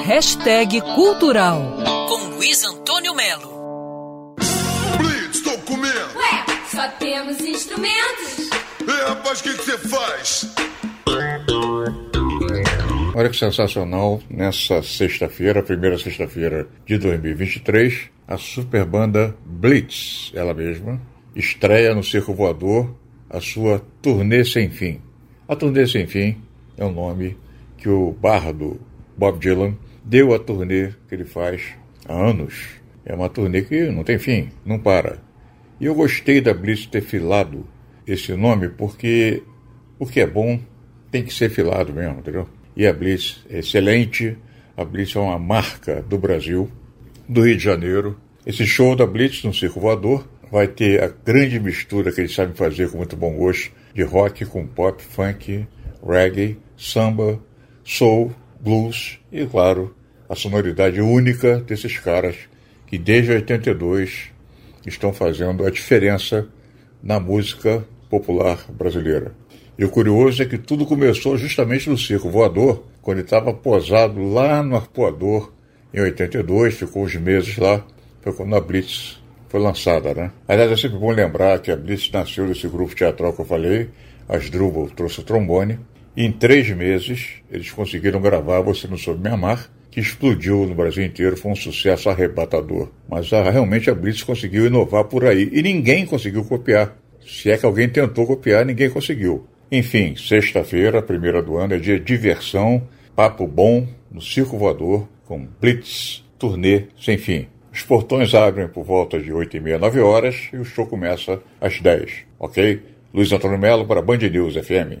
Hashtag Cultural com Luiz Antônio Melo. Blitz, tô comendo. Ué, só temos instrumentos. É, rapaz, o que você faz? Olha que sensacional, nessa sexta-feira, primeira sexta-feira de 2023, a super banda Blitz, ela mesma, estreia no Circo Voador a sua Turnê Sem Fim. A Turnê Sem Fim é o nome que o bardo Bob Dylan deu à turnê que ele faz há anos. É uma turnê que não tem fim, não para. E eu gostei da Blitz ter filado esse nome porque o que é bom tem que ser filado mesmo, entendeu? E a Blitz é excelente, a Blitz é uma marca do Brasil, do Rio de Janeiro. Esse show da Blitz no Circo Voador vai ter a grande mistura que eles sabem fazer com muito bom gosto de rock com pop, funk, reggae, samba, soul, blues e, claro, a sonoridade única desses caras que desde 82 estão fazendo a diferença na música popular brasileira. E o curioso é que tudo começou justamente no Circo Voador, quando ele estava posado lá no Arpoador em 82, ficou uns meses lá, foi quando a Blitz foi lançada, né? Aliás, é sempre bom lembrar que a Blitz nasceu desse grupo teatral que eu falei, as Drubal trouxe o trombone, em três meses eles conseguiram gravar Você Não Soube Me Amar, que explodiu no Brasil inteiro, foi um sucesso arrebatador. Mas a, realmente a Blitz conseguiu inovar por aí, e ninguém conseguiu copiar. Se é que alguém tentou copiar, ninguém conseguiu. Enfim, sexta-feira, primeira do ano, é dia de diversão, papo bom no Circo Voador, com Blitz, turnê sem fim. Os portões abrem por volta de 8 e meia, 9 horas e o show começa às 10, ok? Luiz Antônio Melo para Band News FM.